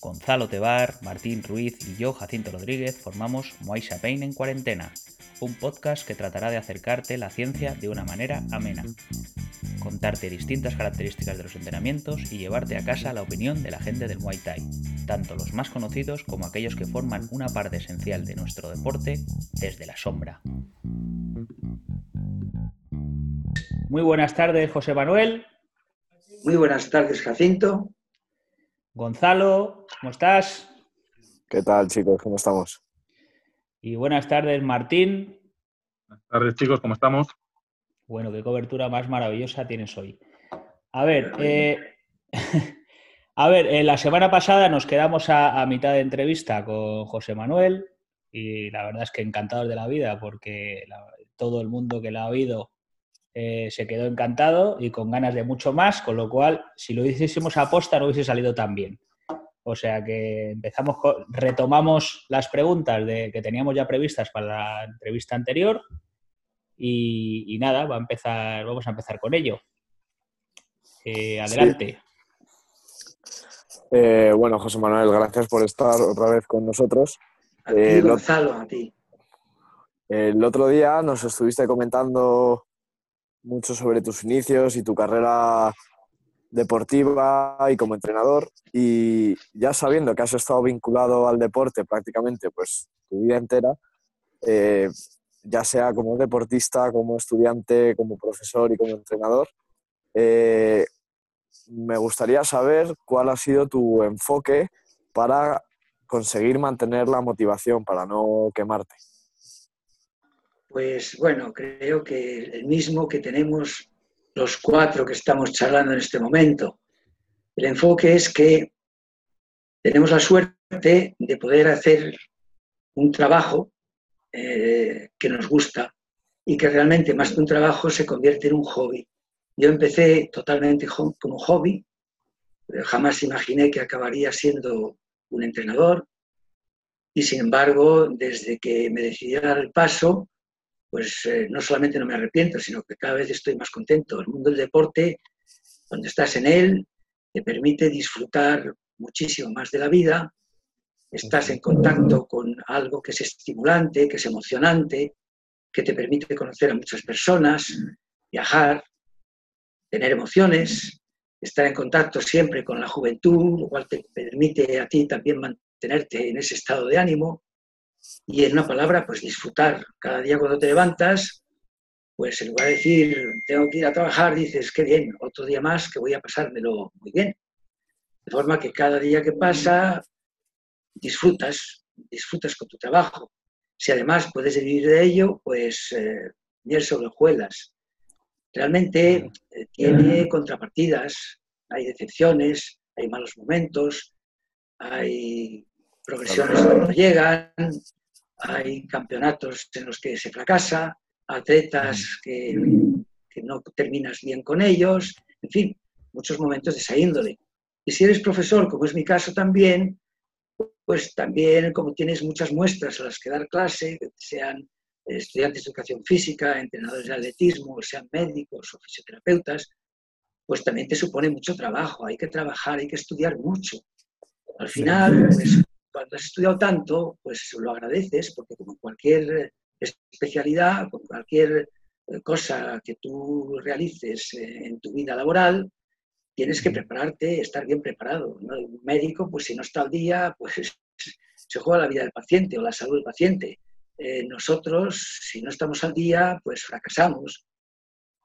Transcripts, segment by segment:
Gonzalo Tebar, Martín Ruiz y yo, Jacinto Rodríguez, formamos Moaisa Pain en cuarentena, un podcast que tratará de acercarte la ciencia de una manera amena, contarte distintas características de los entrenamientos y llevarte a casa la opinión de la gente del Muay Thai, tanto los más conocidos como aquellos que forman una parte esencial de nuestro deporte desde la sombra. Muy buenas tardes, José Manuel. Muy buenas tardes, Jacinto. Gonzalo, ¿cómo estás? ¿Qué tal, chicos? ¿Cómo estamos? Y buenas tardes, Martín. Buenas tardes, chicos, ¿cómo estamos? Bueno, qué cobertura más maravillosa tienes hoy. A ver, eh, a ver, eh, la semana pasada nos quedamos a, mitad de entrevista con José Manuel y la verdad es que encantados de la vida porque todo el mundo que la ha oído eh, se quedó encantado y con ganas de mucho más, con lo cual, si lo hiciésemos a posta no hubiese salido tan bien. O sea que empezamos, retomamos las preguntas de, que teníamos ya previstas para la entrevista anterior y, nada, va a empezar, vamos a empezar con ello. Eh, adelante. Eh, bueno, José Manuel, gracias por estar otra vez con nosotros. A ti, Gonzalo, a ti. El otro día nos estuviste comentando mucho sobre tus inicios y tu carrera deportiva y como entrenador. Y ya sabiendo que has estado vinculado al deporte prácticamente pues tu vida entera, eh, ya sea como deportista, como estudiante, como profesor y como entrenador, eh, me gustaría saber cuál ha sido tu enfoque para conseguir mantener la motivación, para no quemarte. Pues bueno, creo que el mismo que tenemos los cuatro que estamos charlando en este momento. El enfoque es que tenemos la suerte de poder hacer un trabajo eh, que nos gusta y que realmente más que un trabajo se convierte en un hobby. Yo empecé totalmente como hobby, jamás imaginé que acabaría siendo un entrenador y sin embargo, desde que me decidí dar el paso, pues eh, no solamente no me arrepiento, sino que cada vez estoy más contento. El mundo del deporte, cuando estás en él, te permite disfrutar muchísimo más de la vida, estás en contacto con algo que es estimulante, que es emocionante, que te permite conocer a muchas personas, viajar, tener emociones, estar en contacto siempre con la juventud, lo cual te permite a ti también mantenerte en ese estado de ánimo. Y en una palabra, pues disfrutar. Cada día cuando te levantas, pues en lugar de decir, tengo que ir a trabajar, dices, qué bien, otro día más que voy a pasármelo muy bien. De forma que cada día que pasa, disfrutas, disfrutas con tu trabajo. Si además puedes vivir de ello, pues eh, miel sobre hojuelas. Realmente eh, tiene contrapartidas, hay decepciones, hay malos momentos, hay progresiones que no llegan, hay campeonatos en los que se fracasa, atletas que, no terminas bien con ellos, en fin, muchos momentos de esa índole. Y si eres profesor, como es mi caso también, pues también como tienes muchas muestras a las que dar clase, sean estudiantes de educación física, entrenadores de atletismo, sean médicos o fisioterapeutas, pues también te supone mucho trabajo, hay que trabajar, hay que estudiar mucho. Al final, pues, cuando has estudiado tanto, pues lo agradeces, porque como cualquier especialidad, como cualquier eh, cosa que tú realices eh, en tu vida laboral, tienes que prepararte, estar bien preparado. Un médico, pues si no está al día, pues se juega la vida del paciente o la salud del paciente. Eh, nosotros, si no estamos al día, pues fracasamos.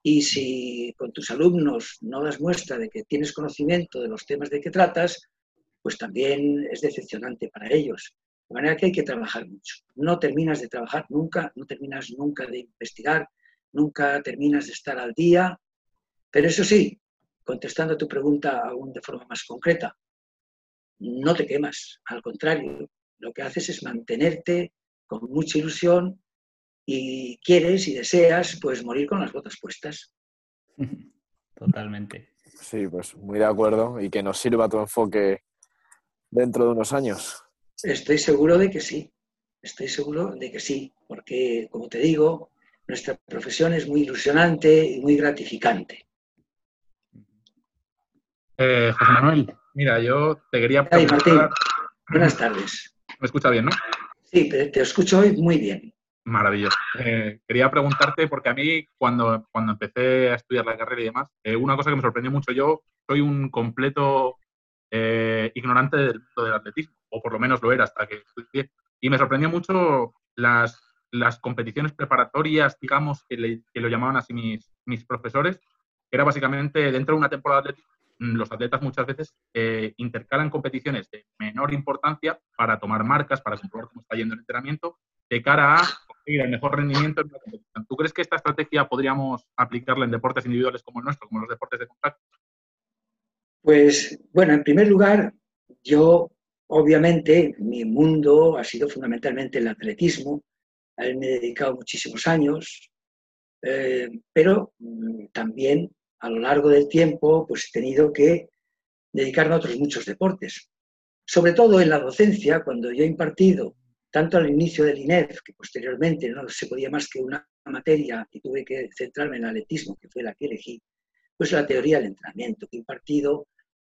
Y si con tus alumnos no das muestra de que tienes conocimiento de los temas de que tratas, pues también es decepcionante para ellos. De manera que hay que trabajar mucho. No terminas de trabajar nunca, no terminas nunca de investigar, nunca terminas de estar al día. Pero eso sí, contestando a tu pregunta aún de forma más concreta, no te quemas. Al contrario, lo que haces es mantenerte con mucha ilusión y quieres y deseas pues morir con las botas puestas. Totalmente. Sí, pues muy de acuerdo y que nos sirva tu enfoque dentro de unos años? Estoy seguro de que sí, estoy seguro de que sí, porque, como te digo, nuestra profesión es muy ilusionante y muy gratificante. Eh, José Manuel, Mira, yo te quería Ay, Martín, buenas tardes. ¿Me escucha bien, no? Sí, te escucho hoy muy bien. Maravilloso. Eh, quería preguntarte, porque a mí cuando, cuando empecé a estudiar la carrera y demás, eh, una cosa que me sorprendió mucho, yo soy un completo eh, ignorante del mundo del atletismo, o por lo menos lo era hasta que estudié, y me sorprendió mucho las, las competiciones preparatorias, digamos, que, lo llamaban así mis, mis profesores, que era básicamente dentro de una temporada de atletismo Mm, los atletas muchas veces eh, intercalan competiciones de menor importancia para tomar marcas, para comprobar cómo está yendo el entrenamiento, de cara a conseguir el mejor rendimiento en la competición. ¿Tú crees que esta estrategia podríamos aplicarla en deportes individuales como el nuestro, como los deportes de contacto? Pues, bueno, en primer lugar, yo, obviamente, mi mundo ha sido fundamentalmente el atletismo. A él me he dedicado muchísimos años, eh, pero mm, también a lo largo del tiempo pues he tenido que dedicarme a otros muchos deportes. Sobre todo en la docencia, cuando yo he impartido, tanto al inicio del INEF, que posteriormente no se podía más que una materia y tuve que centrarme en el atletismo, que fue la que elegí, pues la teoría del entrenamiento, que he impartido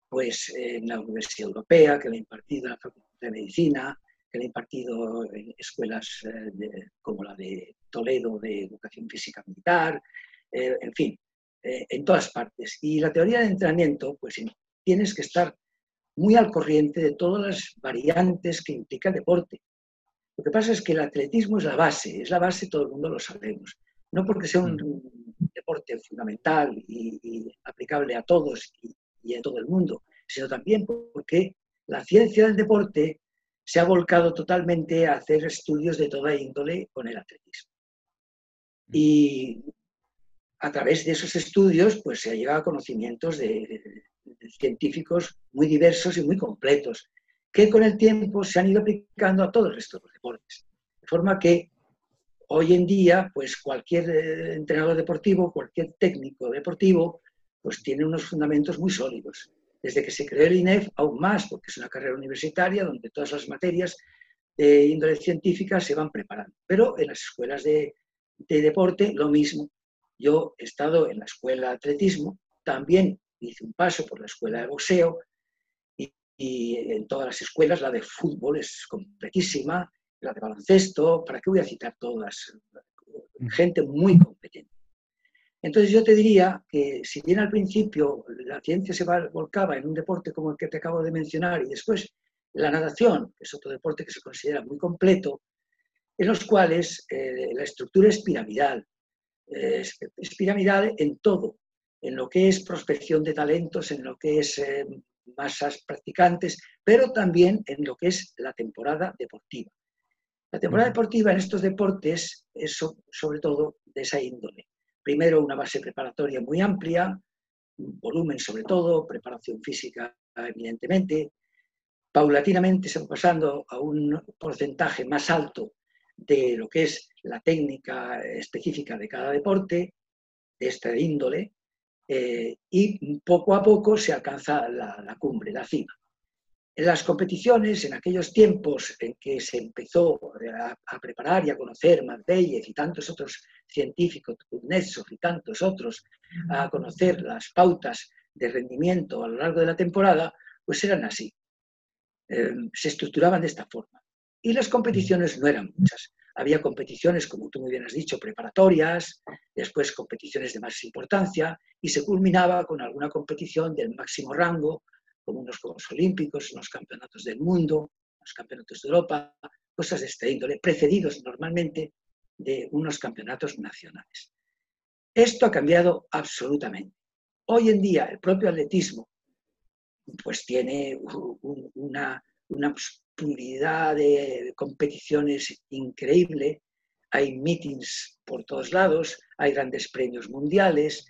pues, en la Universidad Europea, que he impartido en la Facultad de Medicina, que he impartido en escuelas eh, como la de Toledo de Educación Física Militar, eh, en fin, eh, en todas partes. Y la teoría de entrenamiento, pues tienes que estar muy al corriente de todas las variantes que implica el deporte. Lo que pasa es que el atletismo es la base, es la base, todo el mundo lo sabemos. No porque sea un mm. deporte fundamental y, aplicable a todos y, y a todo el mundo, sino también porque la ciencia del deporte se ha volcado totalmente a hacer estudios de toda índole con el atletismo. Mm. Y a través de esos estudios pues, se ha llegado a conocimientos de, científicos muy diversos y muy completos, que con el tiempo se han ido aplicando a todo el resto de los deportes. De forma que hoy en día, pues cualquier eh, entrenador deportivo, cualquier técnico deportivo, pues tiene unos fundamentos muy sólidos. Desde que se creó el INEF, aún más, porque es una carrera universitaria donde todas las materias de índole científica se van preparando. Pero en las escuelas de, de deporte, lo mismo. Yo he estado en la escuela de atletismo, también hice un paso por la escuela de boxeo y, en todas las escuelas la de fútbol es completísima, la de baloncesto, ¿para qué voy a citar todas? Gente muy competente. Entonces yo te diría que si bien al principio la ciencia se volcaba en un deporte como el que te acabo de mencionar y después la natación, que es otro deporte que se considera muy completo, en los cuales eh, la estructura es piramidal, es, piramidal en todo, en lo que es prospección de talentos, en lo que es eh, masas practicantes, pero también en lo que es la temporada deportiva. La temporada deportiva en estos deportes es sobre todo de esa índole. Primero una base preparatoria muy amplia, volumen sobre todo, preparación física evidentemente. Paulatinamente se va pasando a un porcentaje más alto de lo que es la técnica específica de cada deporte, de esta índole, eh, y poco a poco se alcanza la, cumbre, la cima. En las competiciones, en aquellos tiempos en que se empezó a, preparar y a conocer Marbellez y tantos otros científicos, Kuznetsov y tantos otros, a conocer las pautas de rendimiento a lo largo de la temporada, pues eran así. Eh, se estructuraban de esta forma. Y las competiciones no eran muchas. Había competiciones, como tú muy bien has dicho, preparatorias, después competiciones de más importancia y se culminaba con alguna competición del máximo rango, como unos Juegos Olímpicos, unos campeonatos del mundo, los campeonatos de Europa, cosas de este índole, precedidos normalmente de unos campeonatos nacionales. Esto ha cambiado absolutamente. Hoy en día el propio atletismo pues tiene una, una pluralidad de competiciones increíble, hay meetings por todos lados, hay grandes premios mundiales,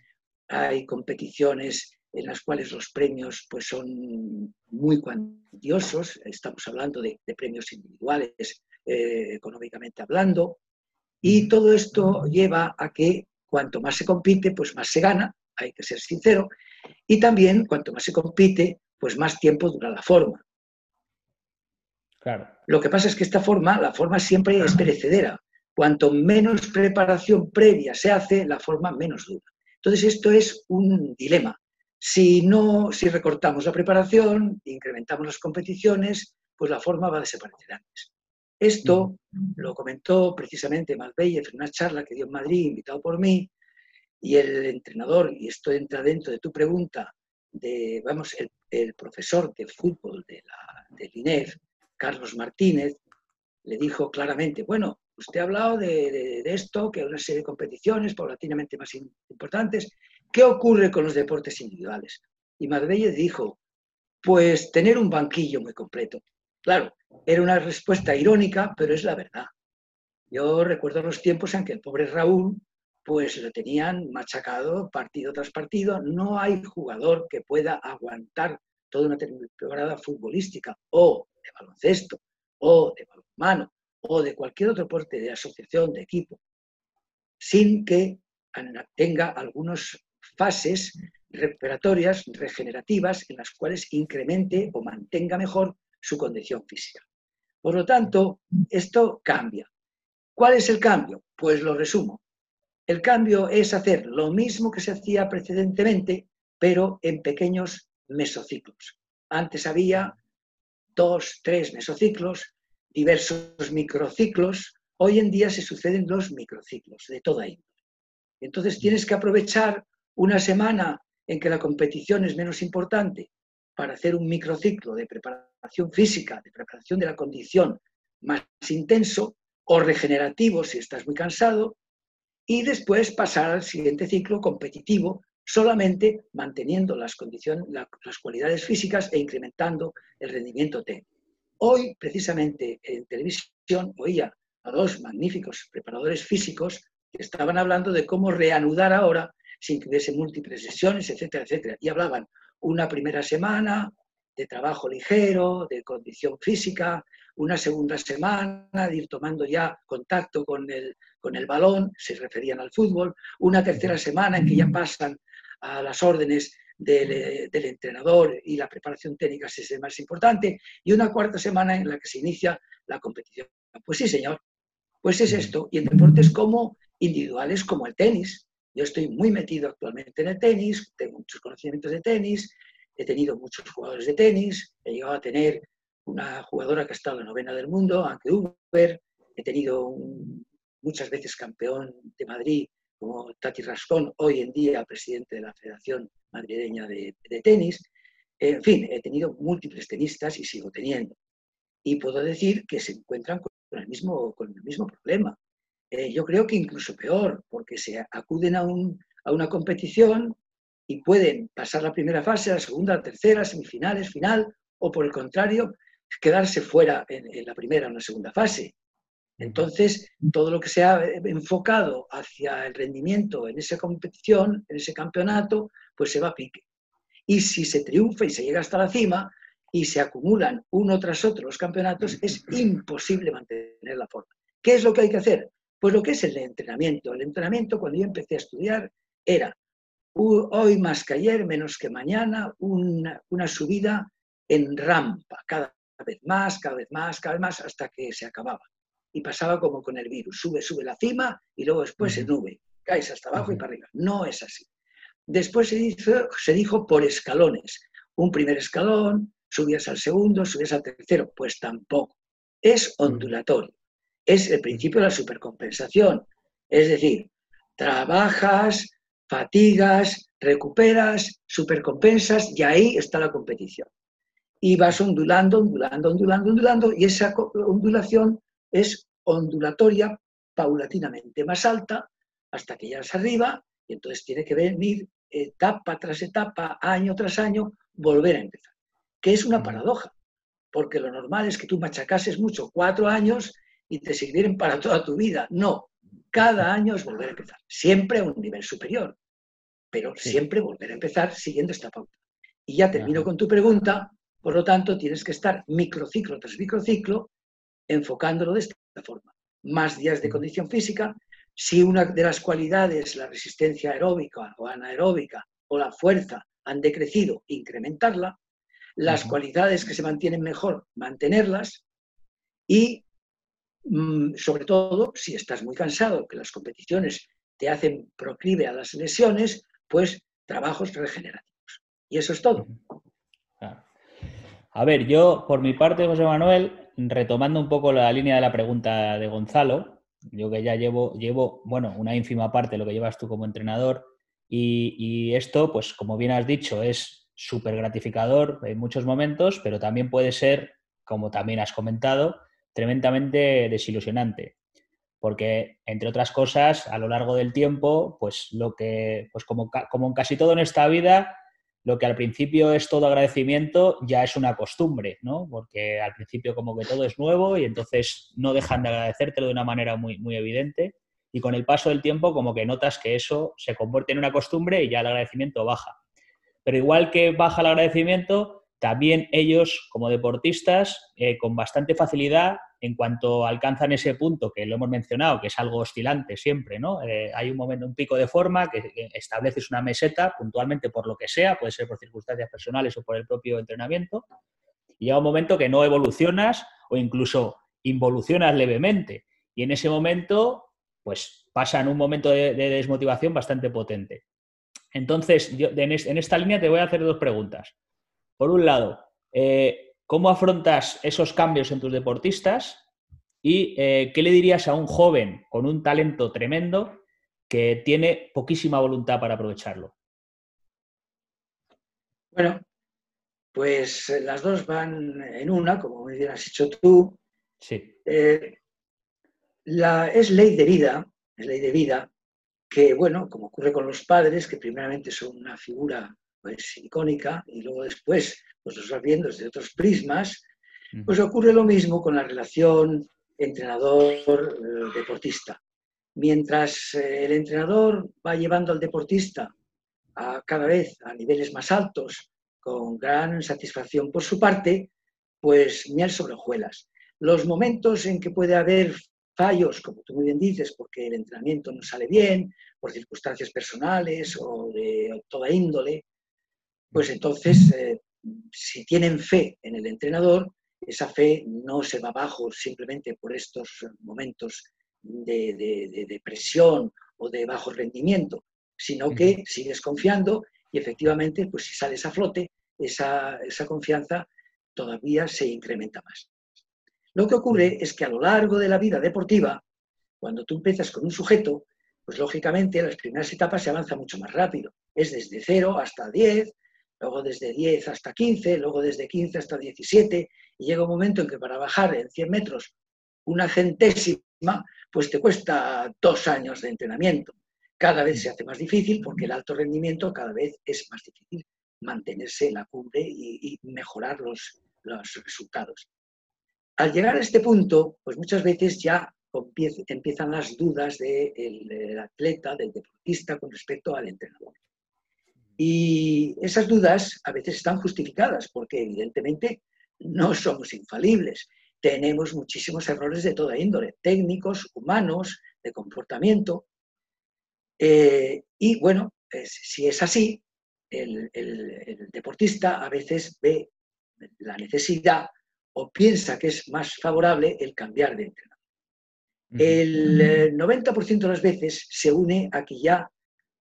hay competiciones en las cuales los premios pues, son muy cuantiosos, estamos hablando de, premios individuales eh, económicamente hablando, y todo esto lleva a que cuanto más se compite, pues más se gana, hay que ser sincero, y también cuanto más se compite, pues más tiempo dura la forma. Lo que pasa es que esta forma, la forma siempre es perecedera. Cuanto menos preparación previa se hace, la forma menos dura. Entonces esto es un dilema. Si no, si recortamos la preparación, incrementamos las competiciones, pues la forma va a desaparecer antes. Esto lo comentó precisamente Malveyev en una charla que dio en Madrid, invitado por mí, y el entrenador, y esto entra dentro de tu pregunta, de, vamos, el, profesor de fútbol de la, del INEF, Carlos Martínez, le dijo claramente, bueno, usted ha hablado de, esto, que hay una serie de competiciones paulatinamente más importantes, ¿qué ocurre con los deportes individuales? Y Medvedev dijo, pues tener un banquillo muy completo. Claro, era una respuesta irónica, pero es la verdad. Yo recuerdo los tiempos en que el pobre Raúl, pues lo tenían machacado partido tras partido. No hay jugador que pueda aguantar toda una temporada futbolística o de baloncesto o de balonmano o de cualquier otro deporte de asociación, de equipo, sin que tenga algunas fases recuperatorias, regenerativas, en las cuales incremente o mantenga mejor su condición física. Por lo tanto, esto cambia. ¿Cuál es el cambio? Pues lo resumo. El cambio es hacer lo mismo que se hacía precedentemente, pero en pequeños mesociclos. Antes había dos, tres mesociclos, diversos microciclos. Hoy en día se suceden los microciclos de toda índole. Entonces tienes que aprovechar una semana en que la competición es menos importante para hacer un microciclo de preparación física, de preparación de la condición más intenso o regenerativo si estás muy cansado, y después pasar al siguiente ciclo competitivo, solamente manteniendo las, condiciones, las cualidades físicas e incrementando el rendimiento técnico. Hoy, precisamente, en televisión oía a dos magníficos preparadores físicos que estaban hablando de cómo reanudar ahora sin que hubiese múltiples sesiones, etcétera, etcétera. Y hablaban una primera semana de trabajo ligero, de condición física, una segunda semana de ir tomando ya contacto con el, con el balón, se referían al fútbol, una tercera semana en que ya pasan a las órdenes del, del, entrenador y la preparación técnica es el más importante, y una cuarta semana en la que se inicia la competición. Pues sí, señor, pues es esto. Y en deportes como individuales como el tenis, yo estoy muy metido actualmente en el tenis, tengo muchos conocimientos de tenis, he tenido muchos jugadores de tenis, he llegado a tener una jugadora que ha estado en la novena del mundo, Anke Uber, he tenido muchas veces campeón de Madrid como Tati Rascón, hoy en día presidente de la Federación Madrileña de, Tenis. En fin, he tenido múltiples tenistas y sigo teniendo. Y puedo decir que se encuentran con el mismo, con el mismo problema. Eh, yo creo que incluso peor, porque se acuden a, una competición y pueden pasar la primera fase, la segunda, la tercera, semifinales, final, o por el contrario, quedarse fuera en, la primera o en la segunda fase. Entonces, todo lo que se ha enfocado hacia el rendimiento en esa competición, en ese campeonato, pues se va a pique. Y si se triunfa y se llega hasta la cima y se acumulan uno tras otro los campeonatos, es imposible mantener la forma. ¿Qué es lo que hay que hacer? Pues lo que es el entrenamiento. El entrenamiento, cuando yo empecé a estudiar, era hoy más que ayer, menos que mañana, una, subida en rampa, cada vez más, cada vez más, cada vez más, hasta que se acababa. Y pasaba como con el virus, sube, sube la cima y luego después se nube, caes hasta abajo y para arriba. No es así. Después se, se dijo por escalones. Un primer escalón, subías al segundo, subías al tercero. Pues tampoco. Es ondulatorio es el principio de la supercompensación. Es decir, trabajas, fatigas, recuperas, supercompensas y ahí está la competición. Y vas ondulando, ondulando, ondulando, ondulando y esa ondulación es ondulatoria paulatinamente más alta hasta que llegas arriba y entonces tiene que venir etapa tras etapa, año tras año, volver a empezar. Que es una paradoja, porque lo normal es que tú machacases mucho cuatro años y te sirvieron para toda tu vida. No, cada año es volver a empezar, siempre a un nivel superior, pero siempre volver a empezar siguiendo esta pauta. Y ya termino con tu pregunta, por lo tanto tienes que estar microciclo tras microciclo enfocándolo de esta forma. Más días de condición física, si una de las cualidades, la resistencia aeróbica o anaeróbica o la fuerza han decrecido, incrementarla, las cualidades que se mantienen mejor, mantenerlas, y Mm, sobre todo si estás muy cansado, que las competiciones te hacen proclive a las lesiones, pues trabajos regenerativos. Y eso es todo. A ver, yo por mi parte, José Manuel, retomando un poco la línea de la pregunta de Gonzalo, yo que ya llevo, llevo, bueno, una ínfima parte de lo que llevas tú como entrenador, y, y esto, pues como bien has dicho, es súper gratificador en muchos momentos, pero también puede ser, como también has comentado, tremendamente desilusionante. Porque, entre otras cosas, a lo largo del tiempo, pues lo que, pues como, como en casi todo en esta vida, lo que al principio es todo agradecimiento ya es una costumbre, ¿no? Porque al principio como que todo es nuevo y entonces no dejan de agradecértelo de una manera muy, muy evidente y con el paso del tiempo como que notas que eso se convierte en una costumbre y ya el agradecimiento baja. Pero igual que baja el agradecimiento, también ellos como deportistas eh, con bastante facilidad en cuanto alcanzan ese punto que lo hemos mencionado, que es algo oscilante siempre, ¿no? Eh, hay un momento, un pico de forma que, estableces una meseta puntualmente por lo que sea, puede ser por circunstancias personales o por el propio entrenamiento, y llega un momento que no evolucionas o incluso involucionas levemente. Y en ese momento, pues pasan un momento de, desmotivación bastante potente. Entonces, en, esta línea te voy a hacer dos preguntas. Por un lado, eh, ¿Cómo afrontas esos cambios en tus deportistas? ¿Y eh, qué le dirías a un joven con un talento tremendo que tiene poquísima voluntad para aprovecharlo? Bueno, pues eh, las dos van en una, como me has dicho tú. Sí. Eh, la, es ley de vida, es ley de vida, que, bueno, como ocurre con los padres, que primeramente son una figura pues, icónica y luego después pues, los vas viendo desde otros prismas, pues ocurre lo mismo con la relación entrenador-deportista. Mientras eh, el entrenador va llevando al deportista a cada vez a niveles más altos, con gran satisfacción por su parte, pues miel sobre hojuelas. Los momentos en que puede haber fallos, como tú muy bien dices, porque el entrenamiento no sale bien, por circunstancias personales o de toda índole, pues entonces, eh, si tienen fe en el entrenador, esa fe no se va abajo simplemente por estos momentos de, presión o de bajo rendimiento, sino que sigues confiando y efectivamente, pues si sales a flote, esa, esa confianza todavía se incrementa más. Lo que ocurre es que a lo largo de la vida deportiva, cuando tú empiezas con un sujeto, pues lógicamente las primeras etapas se avanza mucho más rápido. Es desde 0 hasta 10, luego desde 10 hasta 15, luego desde 15 hasta 17, y llega un momento en que para bajar en 100 metros una centésima, pues te cuesta dos años de entrenamiento. Cada vez se hace más difícil porque el alto rendimiento cada vez es más difícil mantenerse en la cumbre y, mejorar los, los resultados. Al llegar a este punto, pues muchas veces ya empiezan las dudas del atleta, del deportista con respecto al entrenador. Y esas dudas a veces están justificadas porque evidentemente no somos infalibles. Tenemos muchísimos errores de toda índole, técnicos, humanos, de comportamiento. Eh, y bueno, si es así, el, deportista a veces ve la necesidad o piensa que es más favorable el cambiar de entrenador. El 90% de las veces se une a que ya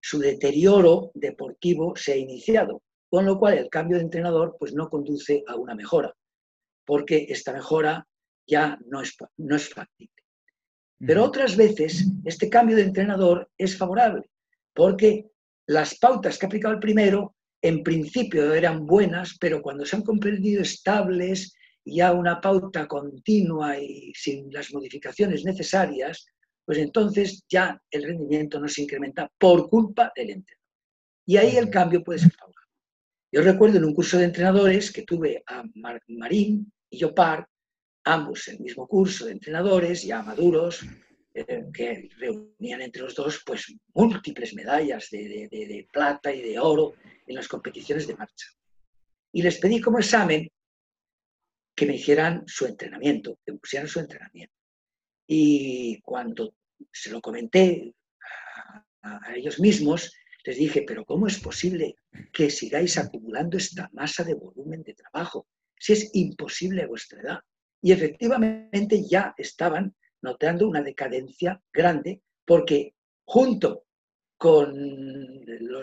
su deterioro deportivo se ha iniciado, con lo cual el cambio de entrenador pues, no conduce a una mejora, porque esta mejora ya no es, no es factible. Pero otras veces este cambio de entrenador es favorable, porque las pautas que ha aplicado el primero en principio eran buenas, pero cuando se han comprendido estables y a una pauta continua y sin las modificaciones necesarias, pues entonces ya el rendimiento no se incrementa por culpa del entrenador. Y ahí el cambio puede ser favorable. Yo recuerdo en un curso de entrenadores que tuve a Marín y Yopar, ambos en el mismo curso de entrenadores, ya maduros, eh, que reunían entre los dos pues múltiples medallas de, de plata y de oro en las competiciones de marcha. Y les pedí como examen que me hicieran su entrenamiento, que pusieran su entrenamiento. Y cuando se lo comenté a, ellos mismos, les dije, pero ¿cómo es posible que sigáis acumulando esta masa de volumen de trabajo? Si es imposible a vuestra edad. Y efectivamente ya estaban notando una decadencia grande porque junto con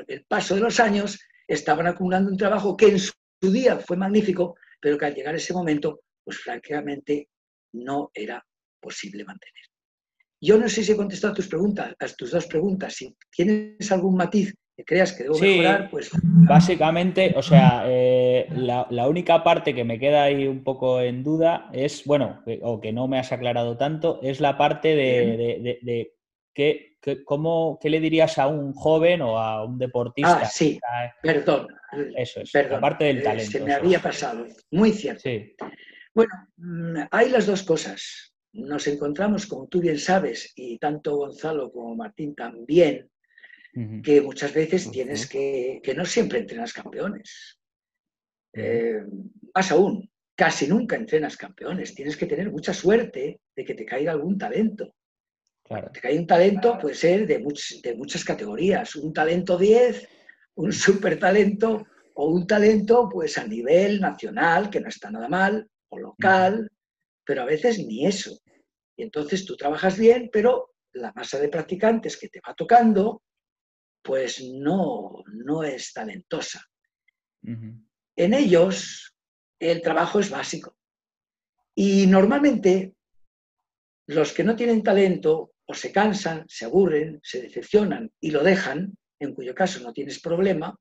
el paso de los años estaban acumulando un trabajo que en su día fue magnífico, pero que al llegar ese momento, pues francamente no era posible mantener. Yo no sé si he contestado a tus preguntas, a tus dos preguntas. Si tienes algún matiz que creas que debo mejorar, pues... Básicamente, o sea, eh, la, única parte que me queda ahí un poco en duda es, bueno, o que no me has aclarado tanto, es la parte de, de, qué, cómo, qué le dirías a un joven o a un deportista. Ah, sí, perdón. Eso es, la parte del eh, talento. Se me había pasado, muy cierto. Sí. Bueno, mm, hay las dos cosas. Nos encontramos, como tú bien sabes, y tanto Gonzalo como Martín también, que muchas veces tienes que, que no siempre entrenas campeones. Eh, más aún, casi nunca entrenas campeones. Tienes que tener mucha suerte de que te caiga algún talento. Claro. Te cae un talento, puede ser de, de muchas categorías. Un talento 10, un super talento o un talento pues a nivel nacional, que no está nada mal, o local, pero a veces ni eso. Y entonces tú trabajas bien, pero la masa de practicantes que te va tocando pues no, no es talentosa. En ellos el trabajo es básico. Y normalmente los que no tienen talento o se cansan, se aburren, se decepcionan y lo dejan, en cuyo caso no tienes problema,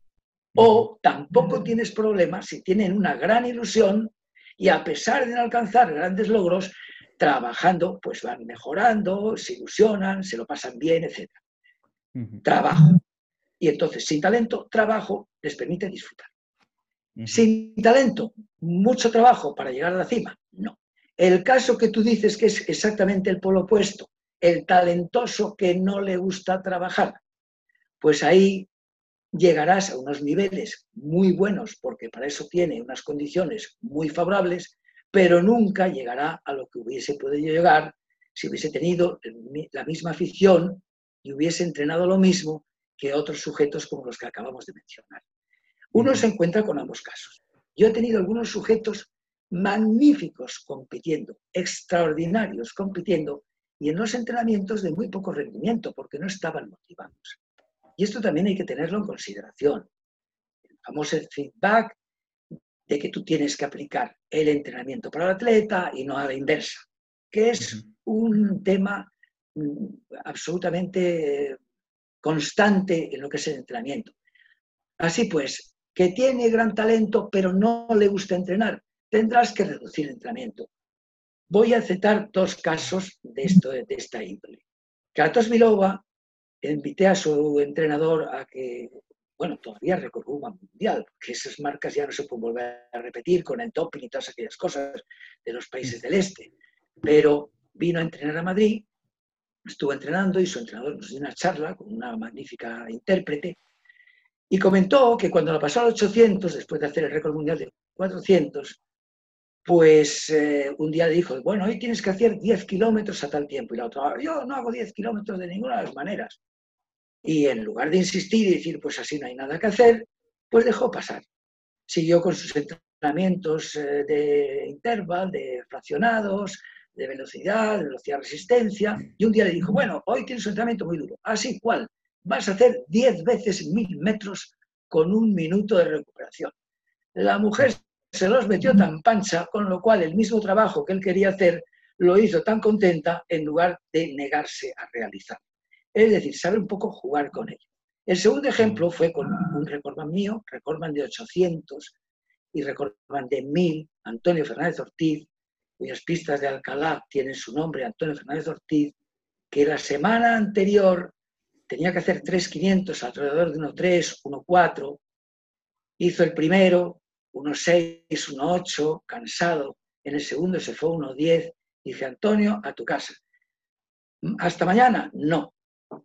o tampoco tienes problema si tienen una gran ilusión y a pesar de no alcanzar grandes logros, trabajando, pues van mejorando, se ilusionan, se lo pasan bien, etc. Trabajo. Y entonces, sin talento, trabajo les permite disfrutar. Sin talento, mucho trabajo para llegar a la cima. No. El caso que tú dices que es exactamente el polo opuesto, el talentoso que no le gusta trabajar, pues ahí llegarás a unos niveles muy buenos, porque para eso tiene unas condiciones muy favorables, pero nunca llegará a lo que hubiese podido llegar si hubiese tenido la misma afición y hubiese entrenado lo mismo que otros sujetos como los que acabamos de mencionar. Uno se encuentra con ambos casos. Yo he tenido algunos sujetos magníficos compitiendo, extraordinarios compitiendo, y en los entrenamientos de muy poco rendimiento, porque no estaban motivados. Y esto también hay que tenerlo en consideración. El famoso feedback de que tú tienes que aplicar el entrenamiento para el atleta y no a la inversa, que es un tema mm, absolutamente constante en lo que es el entrenamiento. Así pues, que tiene gran talento pero no le gusta entrenar, tendrás que reducir el entrenamiento. Voy a citar dos casos de, esto, de esta índole. Kratos Milova invité a su entrenador a que, bueno, todavía recorrió un mundial, porque esas marcas ya no se pueden volver a repetir con el topping y todas aquellas cosas de los países del este. Pero vino a entrenar a Madrid estuvo entrenando y su entrenador nos dio una charla con una magnífica intérprete y comentó que cuando la pasó al 800, después de hacer el récord mundial de 400, pues eh, un día le dijo, bueno, hoy tienes que hacer 10 kilómetros a tal tiempo. Y la otra, yo no hago 10 kilómetros de ninguna de las maneras. Y en lugar de insistir y decir, pues así no hay nada que hacer, pues dejó pasar. Siguió con sus entrenamientos eh, de interval, de fraccionados, de velocidad, de velocidad resistencia, y un día le dijo, bueno, hoy tienes un entrenamiento muy duro. Así, ¿cuál? Vas a hacer 10 veces mil metros con un minuto de recuperación. La mujer se los metió tan pancha, con lo cual el mismo trabajo que él quería hacer lo hizo tan contenta en lugar de negarse a realizar. Es decir, sabe un poco jugar con ello. El segundo ejemplo fue con un recordman mío, recordman de 800 y recordman de 1000, Antonio Fernández Ortiz, cuyas pistas de Alcalá tienen su nombre, Antonio Fernández Ortiz, que la semana anterior tenía que hacer 3.500 alrededor de 1.3, 1.4, hizo el primero, 1.6, 1.8, cansado, en el segundo se fue 1.10, dice Antonio, a tu casa. ¿Hasta mañana? No.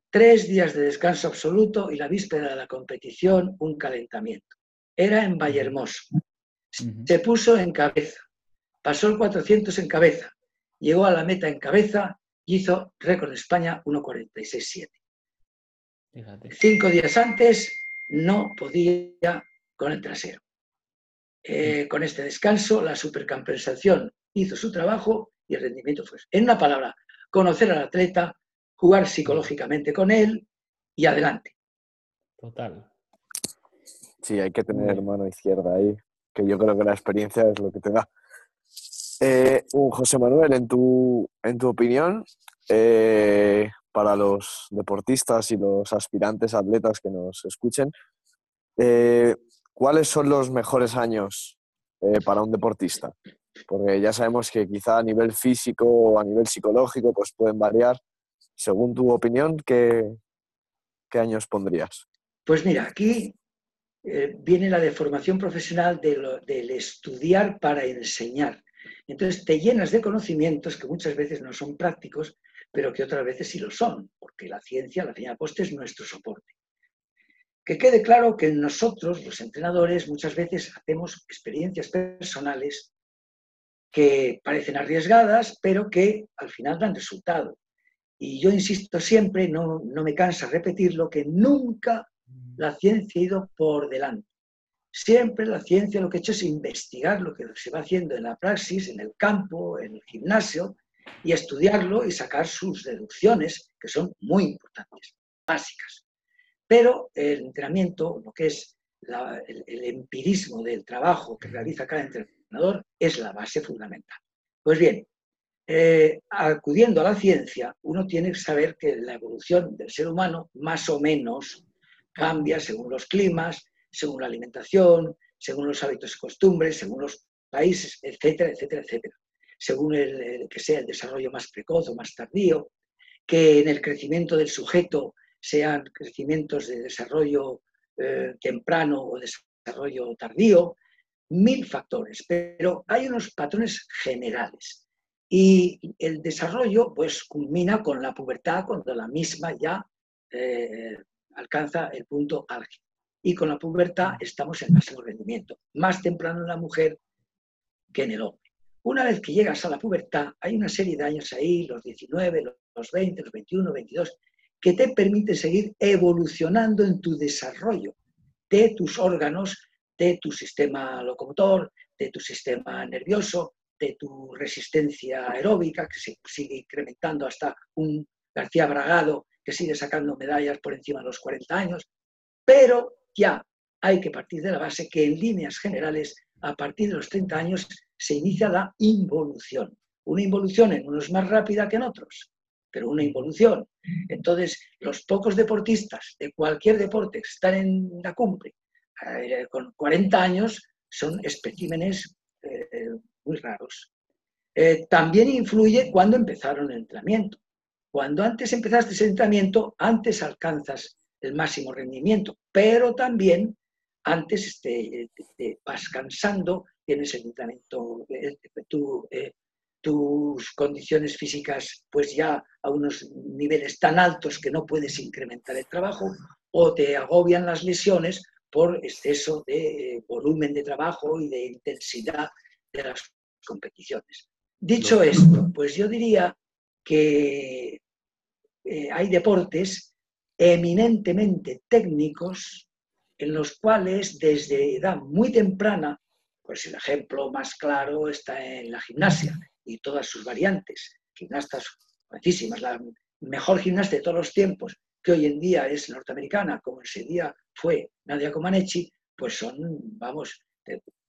Tres días de descanso absoluto y la víspera de la competición un calentamiento. Era en Vallehermoso. Se puso en cabeza pasó el 400 en cabeza, llegó a la meta en cabeza y hizo récord de España 1.46.7. Cinco días antes no podía con el trasero. Eh, con este descanso, la supercompensación hizo su trabajo y el rendimiento fue. En una palabra, conocer al atleta, jugar psicológicamente con él y adelante. Total. Sí, hay que tener mano izquierda ahí, que yo creo que la experiencia es lo que te da. Eh, un José Manuel, en tu, en tu opinión, eh, para los deportistas y los aspirantes atletas que nos escuchen, eh, ¿cuáles son los mejores años para un deportista? Porque ya sabemos que quizá a nivel físico o a nivel psicológico pues pueden variar. Según tu opinión, ¿qué, qué años pondrías? Pues mira, aquí viene la deformación profesional del estudiar para enseñar. Entonces te llenas de conocimientos que muchas veces no son prácticos, pero que otras veces sí lo son, porque la ciencia, la ciencia poste, es nuestro soporte. Que quede claro que nosotros, los entrenadores, muchas veces hacemos experiencias personales que parecen arriesgadas, pero que al final dan resultado. Y yo insisto siempre, no, no me cansa repetirlo, que nunca la ciencia ha ido por delante. Siempre la ciencia lo que ha hecho es investigar lo que se va haciendo en la praxis, en el campo, en el gimnasio, y estudiarlo y sacar sus deducciones, que son muy importantes, básicas. Pero el entrenamiento, lo que es el, empirismo del trabajo que realiza cada entrenador, es la base fundamental. Pues bien, eh, acudiendo a la ciencia, uno tiene que saber que la evolución del ser humano más o menos cambia según los climas, según la alimentación, según los hábitos y costumbres, según los países, etcétera, etcétera, etcétera. Según el, que sea el desarrollo más precoz o más tardío, que en el crecimiento del sujeto sean crecimientos de desarrollo eh, temprano o desarrollo tardío, mil factores, pero hay unos patrones generales. Y el desarrollo pues culmina con la pubertad cuando la misma ya eh, alcanza el punto álgido y con la pubertad estamos en máximo rendimiento, más temprano en la mujer que en el hombre. Una vez que llegas a la pubertad, hay una serie de años ahí, los 19, los 20, los 21, 22, que te permiten seguir evolucionando en tu desarrollo de tus órganos, de tu sistema locomotor, de tu sistema nervioso, de tu resistencia aeróbica, que se sigue incrementando hasta un García Bragado que sigue sacando medallas por encima de los 40 años, pero ya hay que partir de la base que en líneas generales, a partir de los 30 años, se inicia la involución. Una involución en unos más rápida que en otros, pero una involución. Entonces, los pocos deportistas de cualquier deporte que están en la cumbre eh, con 40 años son especímenes muy raros. Eh, también influye cuando empezaron el entrenamiento. Cuando antes empezaste ese entrenamiento, antes alcanzas el máximo rendimiento, pero también antes te, vas cansando, tienes el entrenamiento, eh, eh, tus condiciones físicas pues ya a unos niveles tan altos que no puedes incrementar el trabajo o te agobian las lesiones por exceso de volumen de trabajo y de intensidad de las competiciones. Dicho esto, pues yo diría que eh, hay deportes eminentemente técnicos en los cuales desde edad muy temprana, pues el ejemplo más claro está en la gimnasia y todas sus variantes, gimnastas muchísimas, la mejor gimnasta de todos los tiempos, que hoy en día es norteamericana, como ese día fue Nadia Comaneci, pues son, vamos,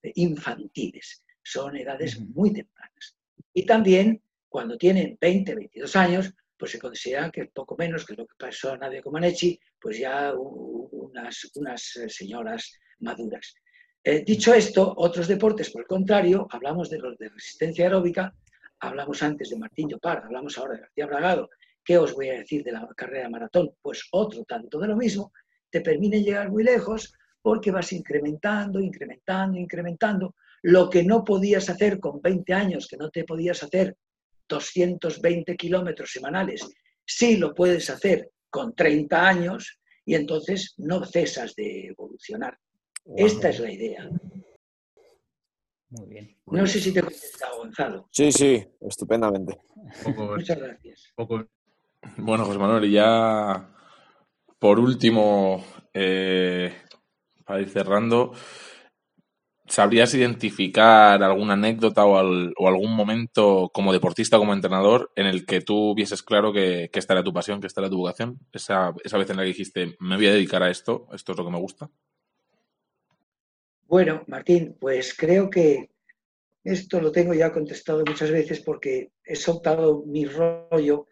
infantiles, son edades muy tempranas. Y también cuando tienen 20, 22 años, pues se considera que poco menos que lo que pasó a Nadia Comaneci, pues ya unas, unas eh, señoras maduras. Eh, dicho esto, otros deportes, por el contrario, hablamos de los de resistencia aeróbica, hablamos antes de Martín Llopar, hablamos ahora de García Bragado, ¿qué os voy a decir de la carrera maratón? Pues otro tanto de lo mismo, te permite llegar muy lejos porque vas incrementando, incrementando, incrementando, lo que no podías hacer con 20 años, que no te podías hacer 220 kilómetros semanales. Sí lo puedes hacer con 30 años y entonces no cesas de evolucionar. Esta es la idea. Muy bien. No sé si te he contestado, Gonzalo. Sí, sí, estupendamente. Muchas gracias. Bueno, José Manuel, y ya por último, eh, para ir cerrando, ¿Sabrías identificar alguna anécdota o, algún momento como deportista, como entrenador, en el que tú vieses claro que, esta era tu pasión, que esta era tu vocación? Esa, esa vez en la que dijiste, me voy a dedicar a esto, esto es lo que me gusta. Bueno, Martín, pues creo que esto lo tengo ya contestado muchas veces porque he soltado mi rollo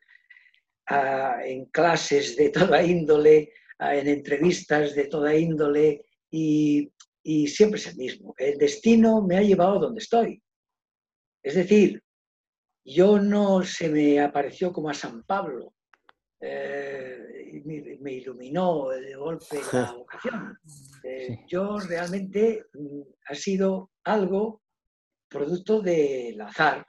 ah, en clases de toda índole, ah, en entrevistas de toda índole y, y siempre es el mismo. El destino me ha llevado donde estoy. Es decir, yo no se me apareció como a San Pablo, eh, me, iluminó de golpe la vocación. Eh, yo realmente mm, ha sido algo producto del azar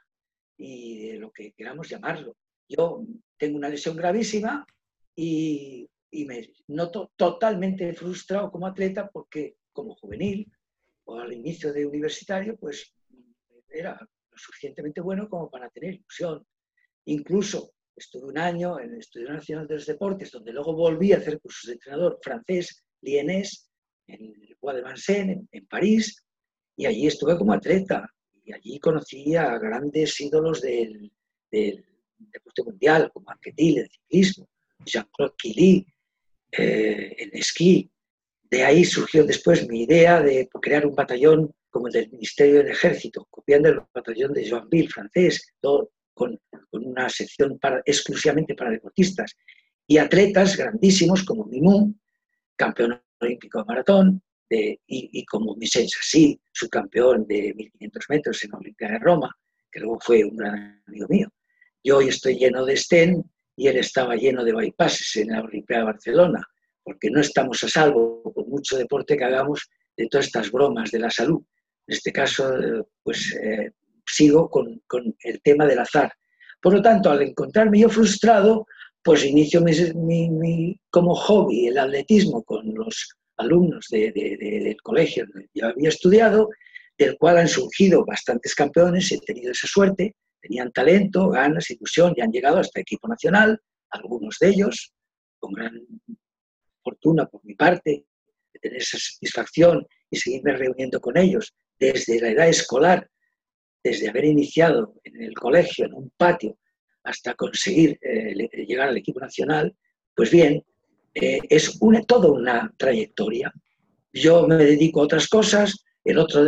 y de lo que queramos llamarlo. Yo tengo una lesión gravísima y, me noto totalmente frustrado como atleta porque como juvenil o al inicio de universitario, pues era lo suficientemente bueno como para tener ilusión. Incluso estuve un año en el Estudio Nacional de los Deportes, donde luego volví a hacer cursos de entrenador francés, lienés, en el Bois de Vincennes, en, París, y allí estuve como atleta. Y allí conocí a grandes ídolos del, deporte mundial, como Anquetil, el ciclismo, Jean-Claude Killy, eh, en esquí. De ahí surgió después mi idea de crear un batallón como el del Ministerio del Ejército, copiando el batallón de Joinville francés, con, una sección exclusivamente para deportistas, y atletas grandísimos como Mimú, campeón olímpico de maratón, y, como Michel Sassi, subcampeón de 1500 metros en la Olimpiada de Roma, que luego fue un gran amigo mío. Yo hoy estoy lleno de Sten y él estaba lleno de bypasses en la Olimpiada de Barcelona, porque no estamos a salvo, por mucho deporte que hagamos, de todas estas bromas de la salud. En este caso, pues eh, sigo con, con, el tema del azar. Por lo tanto, al encontrarme yo frustrado, pues inicio mi, como hobby el atletismo con los alumnos de, del colegio donde yo había estudiado, del cual han surgido bastantes campeones, he tenido esa suerte, tenían talento, ganas, ilusión y han llegado hasta equipo nacional, algunos de ellos, con gran fortuna por mi parte, tener esa satisfacción y seguirme reuniendo con ellos desde la edad escolar desde haber iniciado en el colegio, en un patio, hasta conseguir eh, llegar al equipo nacional, pues bien, eh, es una, toda una trayectoria. Yo me dedico a otras cosas, el otro,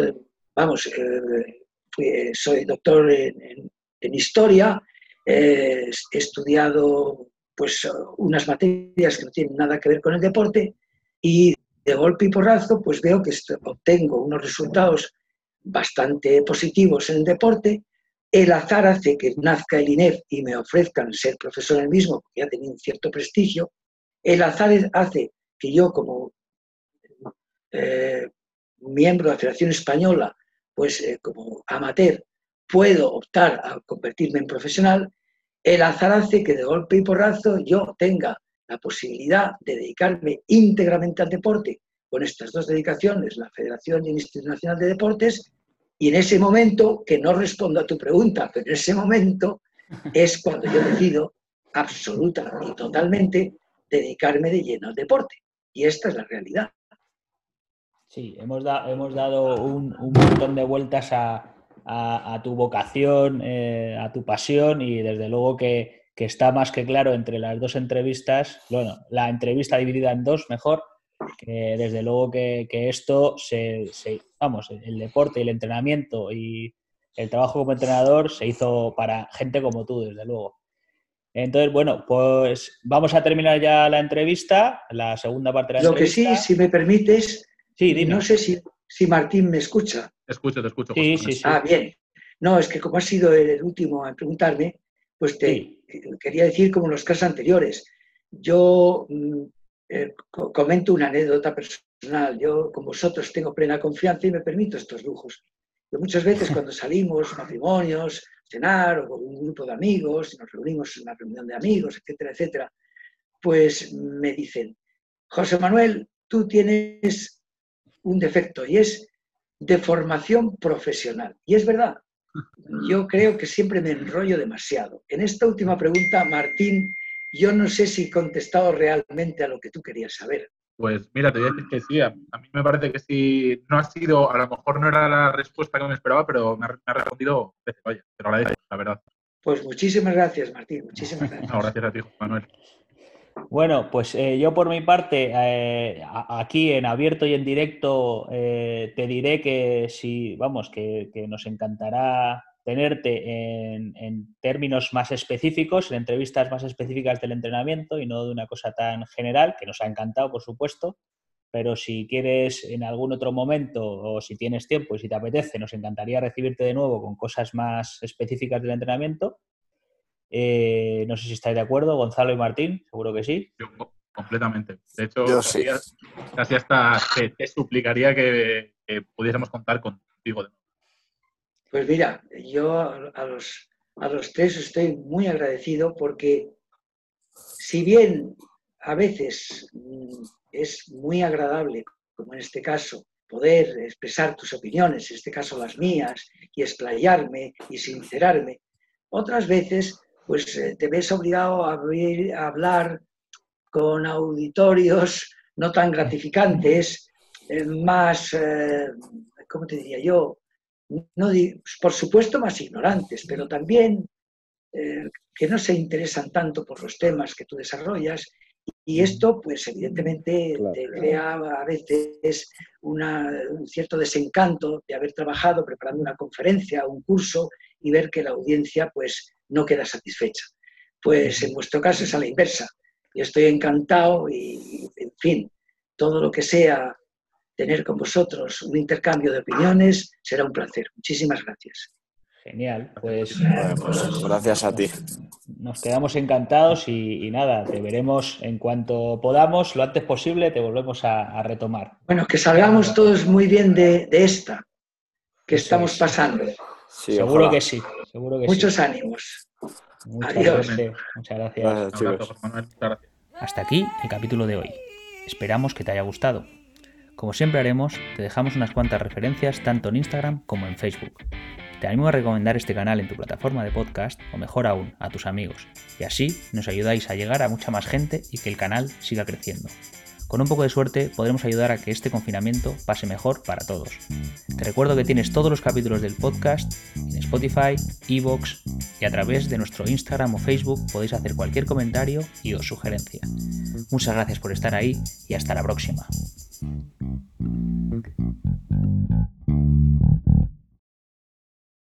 vamos, eh, soy doctor en, historia, he estudiado pues unas materias que no tienen nada que ver con el deporte y de golpe y porrazo pues veo que obtengo unos resultados bastante positivos en el deporte, el azar hace que nazca el INEF y me ofrezcan ser profesor en el mismo, porque ya tenía un cierto prestigio, el azar hace que yo como eh, miembro de la Federación Española, pues eh, como amateur, puedo optar a convertirme en profesional, el azar hace que de golpe y porrazo yo tenga la posibilidad de dedicarme íntegramente al deporte con estas dos dedicaciones, la Federación y el Instituto Nacional de Deportes, y en ese momento, que no respondo a tu pregunta, pero en ese momento es cuando yo decido absoluta y totalmente dedicarme de lleno al deporte. Y esta es la realidad. Sí, hemos, hemos dado un, montón de vueltas a, tu vocación, eh, a tu pasión y desde luego que, que, está más que claro entre las dos entrevistas, bueno, la entrevista dividida en dos mejor, que desde luego que, esto se, vamos, el deporte y el entrenamiento y el trabajo como entrenador se hizo para gente como tú, desde luego. Entonces, bueno, pues vamos a terminar ya la entrevista, la segunda parte de la Lo entrevista. Lo que sí, si me permites, sí, no sé si, si, Martín me escucha. Te escucho, te escucho. Sí, sí, sí. Ah, bien. No, es que como has sido el último a preguntarme, pues te quería decir como en los casos anteriores. Yo mm, eh, comento una anécdota personal. Yo con vosotros tengo plena confianza y me permito estos lujos. Yo muchas veces cuando salimos, matrimonios, cenar o con un grupo de amigos, nos reunimos en una reunión de amigos, etcétera, etcétera, pues me dicen, José Manuel, tú tienes un defecto y es de formación profesional. Y es verdad, yo creo que siempre me enrollo demasiado. En esta última pregunta, Martín yo no sé si he contestado realmente a lo que tú querías saber. Pues mira, te voy a decir que sí. A, mí me parece que sí. No ha sido, a lo mejor no era la respuesta que me esperaba, pero me ha, respondido. Oye, te lo agradezco, la verdad. Pues muchísimas gracias, Martín. Muchísimas gracias. No, gracias a ti, Manuel. Bueno, pues eh, yo por mi parte, eh, aquí en abierto y en directo, eh, te diré que sí, vamos, que, nos encantará tenerte en, en, términos más específicos, en entrevistas más específicas del entrenamiento y no de una cosa tan general, que nos ha encantado, por supuesto. Pero si quieres en algún otro momento o si tienes tiempo y si te apetece, nos encantaría recibirte de nuevo con cosas más específicas del entrenamiento eh, no sé si estáis de acuerdo, Gonzalo y Martín, seguro que sí. Yo, completamente. De hecho, casi, hasta te, suplicaría que, pudiéramos contar contigo. Pues mira, yo a los, a los tres estoy muy agradecido porque si bien a veces mm, es muy agradable, como en este caso, poder expresar tus opiniones, en este caso las mías, y explayarme y sincerarme, otras veces pues eh, te ves obligado a, hablar con auditorios no tan gratificantes, eh, más, eh, ¿cómo te diría yo? No, por supuesto más ignorantes, pero también que no se interesan tanto por los temas que tú desarrollas. Y esto, pues evidentemente, te crea a veces un cierto desencanto de haber trabajado preparando una conferencia un curso y ver que la audiencia, pues, no queda satisfecha. Pues en vuestro caso es a la inversa. Yo estoy encantado y, en fin, todo lo que sea tener con vosotros un intercambio de opiniones será un placer. Muchísimas gracias. Genial, pues, pues gracias a ti. Nos quedamos encantados y, nada, te veremos en cuanto podamos, lo antes posible, te volvemos a, retomar. Bueno, que salgamos todos muy bien de, esta que estamos pasando. seguro que sí. Muchos ánimos. Muchas Adiós. Muchas gracias. Hasta aquí el capítulo de hoy. Esperamos que te haya gustado. Como siempre haremos, te dejamos unas cuantas referencias tanto en Instagram como en Facebook. Te animo a recomendar este canal en tu plataforma de podcast o mejor aún, a tus amigos. Y así nos ayudáis a llegar a mucha más gente y que el canal siga creciendo. Con un poco de suerte podremos ayudar a que este confinamiento pase mejor para todos. Te recuerdo que tienes todos los capítulos del podcast en Spotify, Evox y a través de nuestro Instagram o Facebook podéis hacer cualquier comentario y o sugerencia. Muchas gracias por estar ahí y hasta la próxima.